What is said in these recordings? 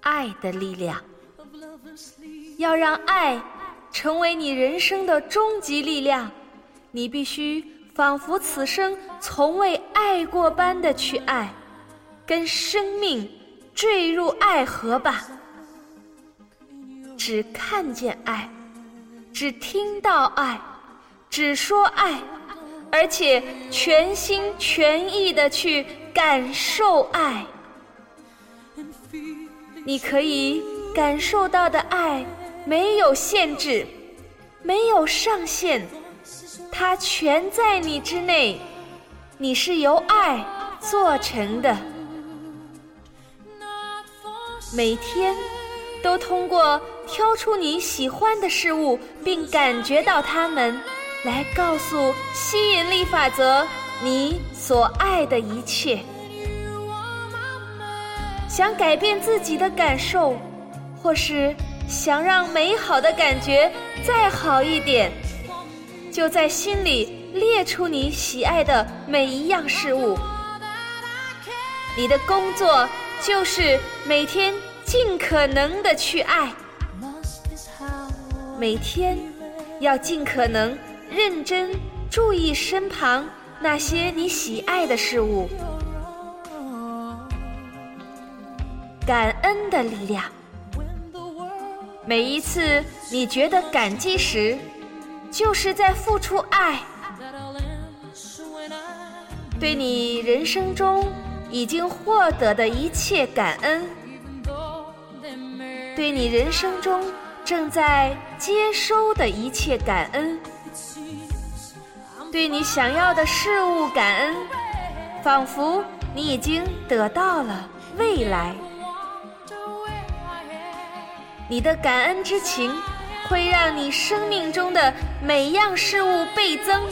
爱的力量，要让爱成为你人生的终极力量，你必须仿佛此生从未爱过般的去爱，跟生命坠入爱河吧。只看见爱，只听到爱，只说爱，而且全心全意的去感受爱。你可以感受到的爱没有限制，没有上限，它全在你之内。你是由爱做成的，每天都通过挑出你喜欢的事物，并感觉到它们，来告诉吸引力法则你所爱的一切。想改变自己的感受，或是想让美好的感觉再好一点，就在心里列出你喜爱的每一样事物。你的工作就是每天尽可能的去爱，每天要尽可能认真注意身旁那些你喜爱的事物。感恩的力量。每一次你觉得感激时，就是在付出爱。对你人生中已经获得的一切感恩，对你人生中正在接收的一切感恩，对你想要的事物感恩，仿佛你已经得到了未来。你的感恩之情，会让你生命中的每样事物倍增。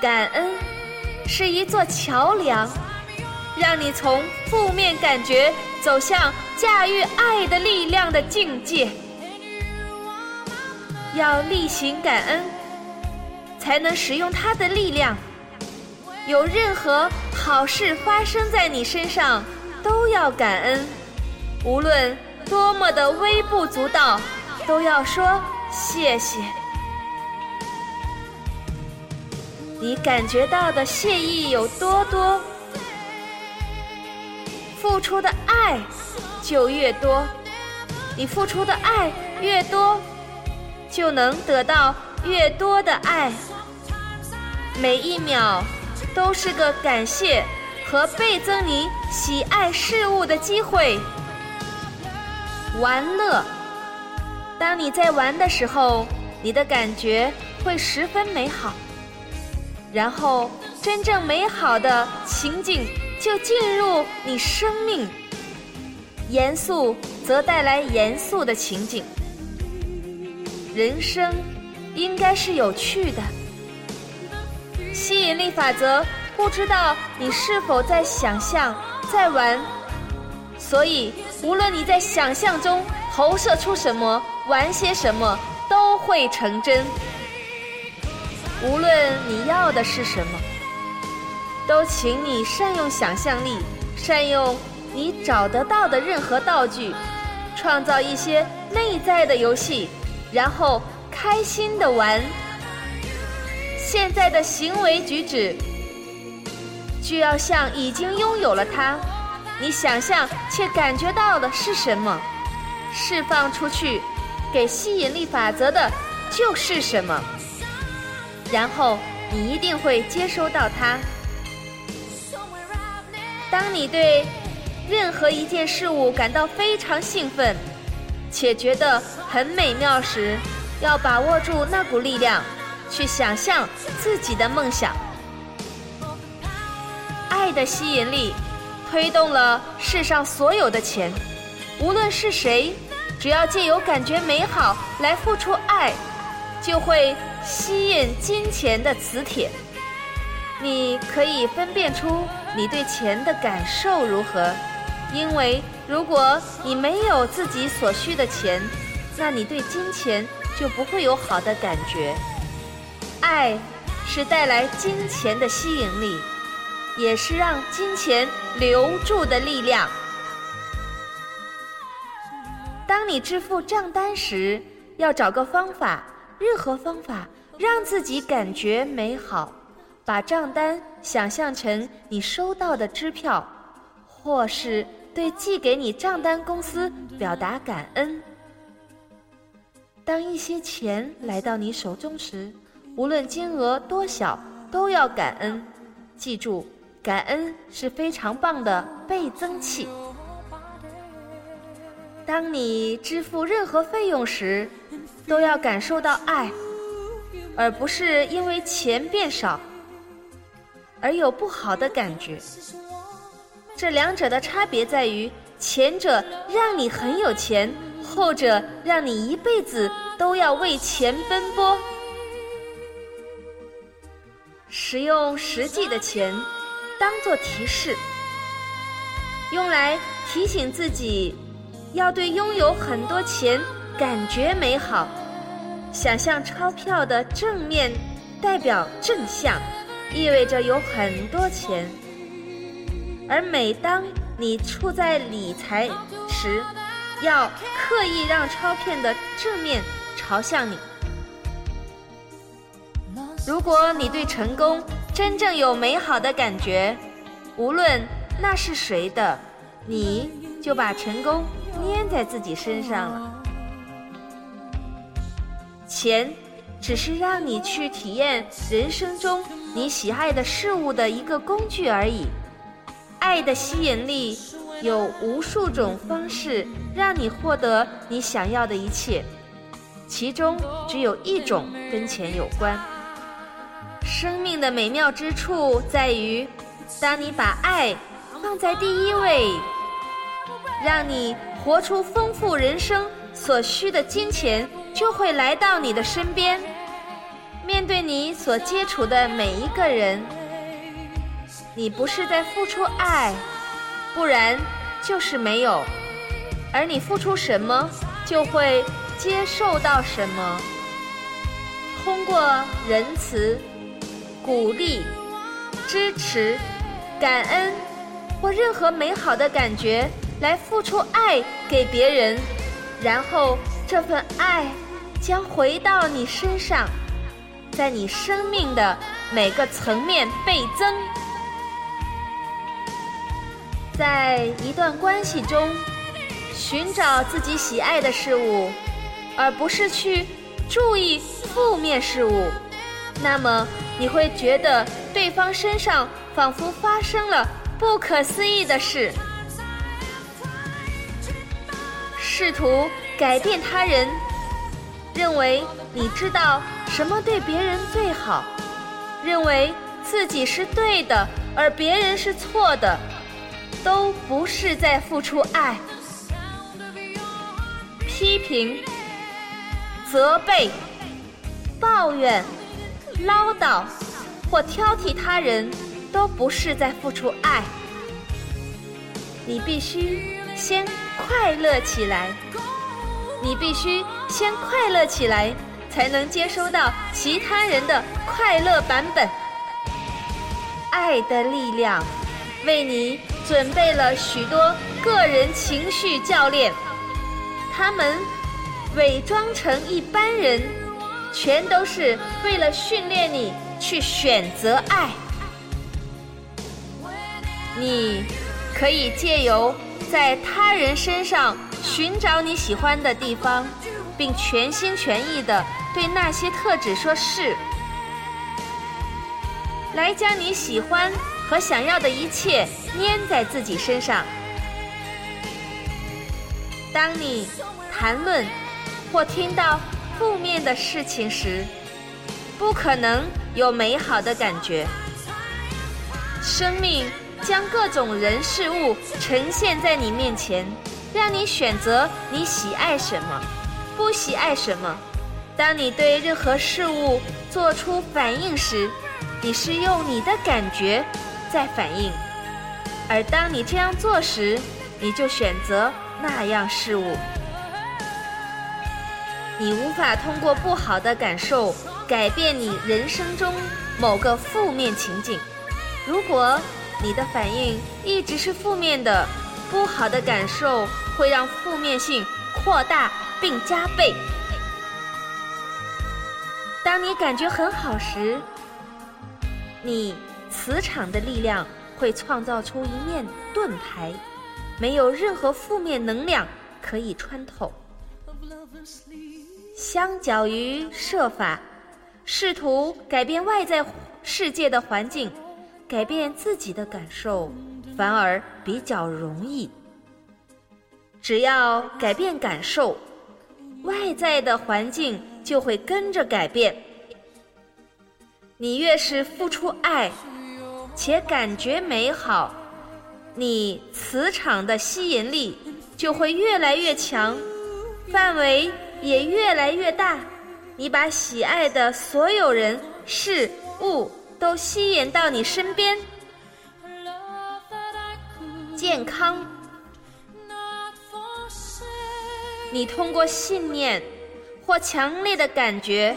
感恩是一座桥梁，让你从负面感觉走向驾驭爱的力量的境界。要例行感恩，才能使用它的力量。有任何好事发生在你身上，都要感恩。无论多么的微不足道，都要说谢谢。你感觉到的谢意有多多，付出的爱就越多。你付出的爱越多，就能得到越多的爱。每一秒都是个感谢和倍增你喜爱事物的机会。玩乐，当你在玩的时候，你的感觉会十分美好。然后，真正美好的情景就进入你生命。严肃则带来严肃的情景。人生应该是有趣的。吸引力法则，不知道你是否在想象，在玩。所以，无论你在想象中投射出什么，玩些什么，都会成真。无论你要的是什么，都请你善用想象力，善用你找得到的任何道具，创造一些内在的游戏，然后开心的玩。现在的行为举止，就要像已经拥有了它。你想象且感觉到的是什么？释放出去，给吸引力法则的就是什么。然后你一定会接收到它。当你对任何一件事物感到非常兴奋，且觉得很美妙时，要把握住那股力量，去想象自己的梦想。爱的吸引力。推动了世上所有的钱，无论是谁，只要借由感觉美好来付出爱，就会吸引金钱的磁铁。你可以分辨出你对钱的感受如何，因为如果你没有自己所需的钱，那你对金钱就不会有好的感觉。爱是带来金钱的吸引力，也是让金钱留住的力量。当你支付账单时，要找个方法，任何方法让自己感觉美好，把账单想象成你收到的支票，或是对寄给你账单公司表达感恩。当一些钱来到你手中时，无论金额多小，都要感恩。记住，感恩是非常棒的倍增器。当你支付任何费用时，都要感受到爱，而不是因为钱变少而有不好的感觉。这两者的差别在于，前者让你很有钱。后者让你一辈子都要为钱奔波，使用实际的钱当做提示，用来提醒自己要对拥有很多钱感觉美好。想象钞票的正面代表正向，意味着有很多钱，而每当你处在理财时，要刻意让钞片的正面朝向你。如果你对成功真正有美好的感觉，无论那是谁的，你就把成功粘在自己身上了。钱只是让你去体验人生中你喜爱的事物的一个工具而已。爱的吸引力。有无数种方式让你获得你想要的一切，其中只有一种跟钱有关。生命的美妙之处在于，当你把爱放在第一位，让你活出丰富人生所需的金钱就会来到你的身边。面对你所接触的每一个人，你不是在付出爱。不然就是没有，而你付出什么，就会接受到什么。通过仁慈、鼓励、支持、感恩或任何美好的感觉来付出爱给别人，然后这份爱将回到你身上，在你生命的每个层面倍增。在一段关系中，寻找自己喜爱的事物，而不是去注意负面事物，那么你会觉得对方身上仿佛发生了不可思议的事。试图改变他人，认为你知道什么对别人最好，认为自己是对的，而别人是错的。都不是在付出爱，批评、责备、抱怨、唠叨或挑剔他人，都不是在付出爱。你必须先快乐起来，你必须先快乐起来，才能接收到其他人的快乐版本。爱的力量，为你。准备了许多个人情绪教练，他们伪装成一般人，全都是为了训练你去选择爱。你可以借由在他人身上寻找你喜欢的地方，并全心全意的对那些特质说“是”，来将你喜欢。和想要的一切粘在自己身上。当你谈论或听到负面的事情时，不可能有美好的感觉。生命将各种人事物呈现在你面前，让你选择你喜爱什么，不喜爱什么。当你对任何事物做出反应时，你是用你的感觉。在反应，而当你这样做时，你就选择那样事物。你无法通过不好的感受改变你人生中某个负面情景。如果你的反应一直是负面的，不好的感受会让负面性扩大并加倍。当你感觉很好时，你磁场的力量会创造出一面盾牌，没有任何负面能量可以穿透。相较于设法试图改变外在世界的环境，改变自己的感受反而比较容易。只要改变感受，外在的环境就会跟着改变。你越是付出爱，且感觉美好，你磁场的吸引力就会越来越强，范围也越来越大。你把喜爱的所有人事物都吸引到你身边。健康，你通过信念或强烈的感觉。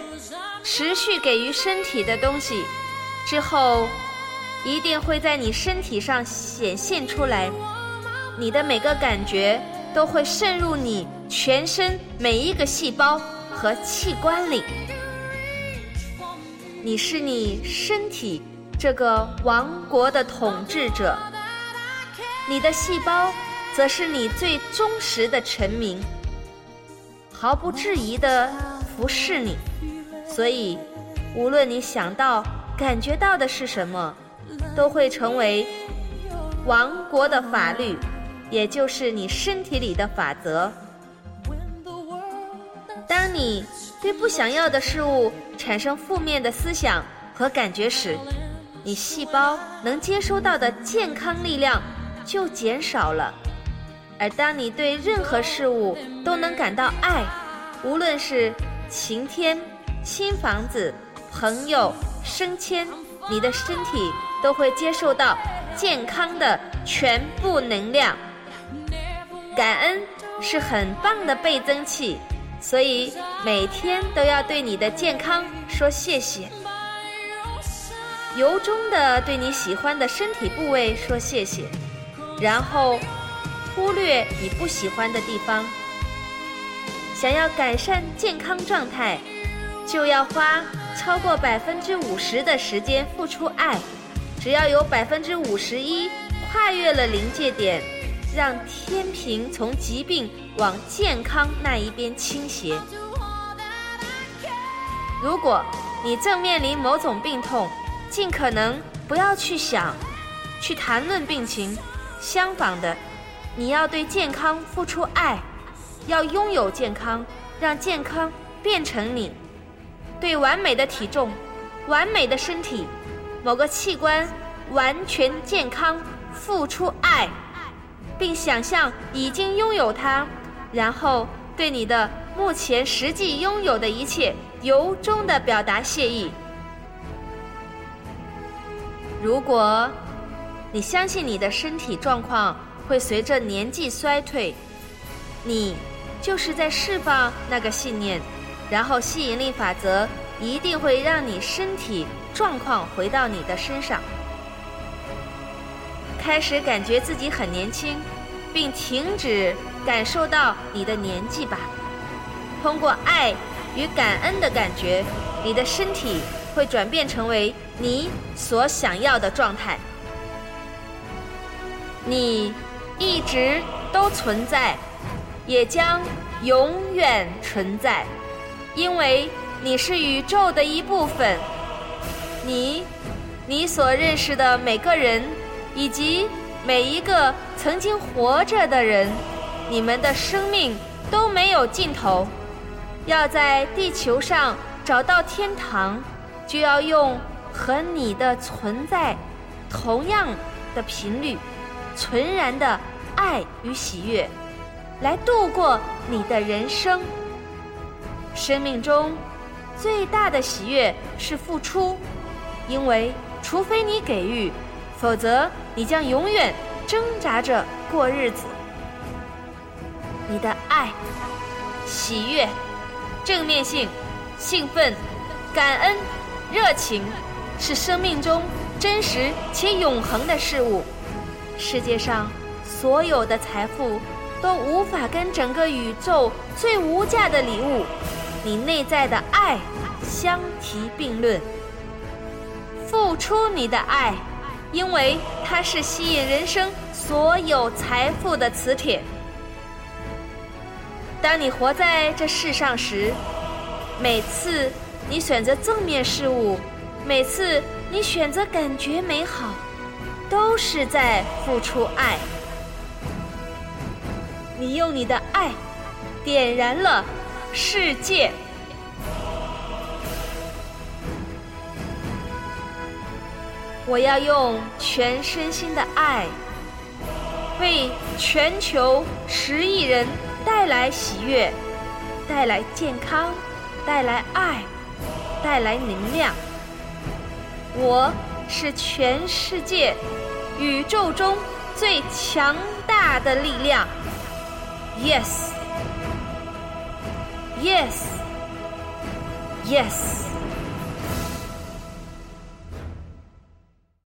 持续给予身体的东西，之后一定会在你身体上显现出来。你的每个感觉都会渗入你全身每一个细胞和器官里。你是你身体这个王国的统治者，你的细胞则是你最忠实的臣民，毫不质疑地服侍你。所以，无论你想到、感觉到的是什么，都会成为王国的法律，也就是你身体里的法则。当你对不想要的事物产生负面的思想和感觉时，你细胞能接收到的健康力量就减少了。而当你对任何事物都能感到爱，无论是晴天。新房子、朋友、升迁，你的身体都会接受到健康的全部能量。感恩是很棒的倍增器，所以每天都要对你的健康说谢谢，由衷的对你喜欢的身体部位说谢谢，然后忽略你不喜欢的地方。想要改善健康状态。就要花超过百分之五十的时间付出爱，只要有百分之五十一跨越了临界点，让天平从疾病往健康那一边倾斜。如果你正面临某种病痛，尽可能不要去想、去谈论病情。相反的，你要对健康付出爱，要拥有健康，让健康变成你。对完美的体重、完美的身体、某个器官完全健康付出爱，并想象已经拥有它，然后对你的目前实际拥有的一切由衷的表达谢意。如果你相信你的身体状况会随着年纪衰退，你就是在释放那个信念。然后吸引力法则一定会让你身体状况回到你的身上，开始感觉自己很年轻，并停止感受到你的年纪吧。通过爱与感恩的感觉，你的身体会转变成为你所想要的状态。你一直都存在，也将永远存在。因为你是宇宙的一部分，你，你所认识的每个人，以及每一个曾经活着的人，你们的生命都没有尽头。要在地球上找到天堂，就要用和你的存在同样的频率、纯然的爱与喜悦，来度过你的人生。生命中最大的喜悦是付出，因为除非你给予，否则你将永远挣扎着过日子。你的爱、喜悦、正面性、兴奋、感恩、热情，是生命中真实且永恒的事物。世界上所有的财富都无法跟整个宇宙最无价的礼物——你内在的爱相提并论。付出你的爱，因为它是吸引人生所有财富的磁铁。当你活在这世上时，每次你选择正面事物，每次你选择感觉美好，都是在付出爱。你用你的爱点燃了世界。我要用全身心的爱，为全球十亿人带来喜悦，带来健康。带来爱，带来能量。我是全世界宇宙中最强大的力量。Yes，Yes，Yes。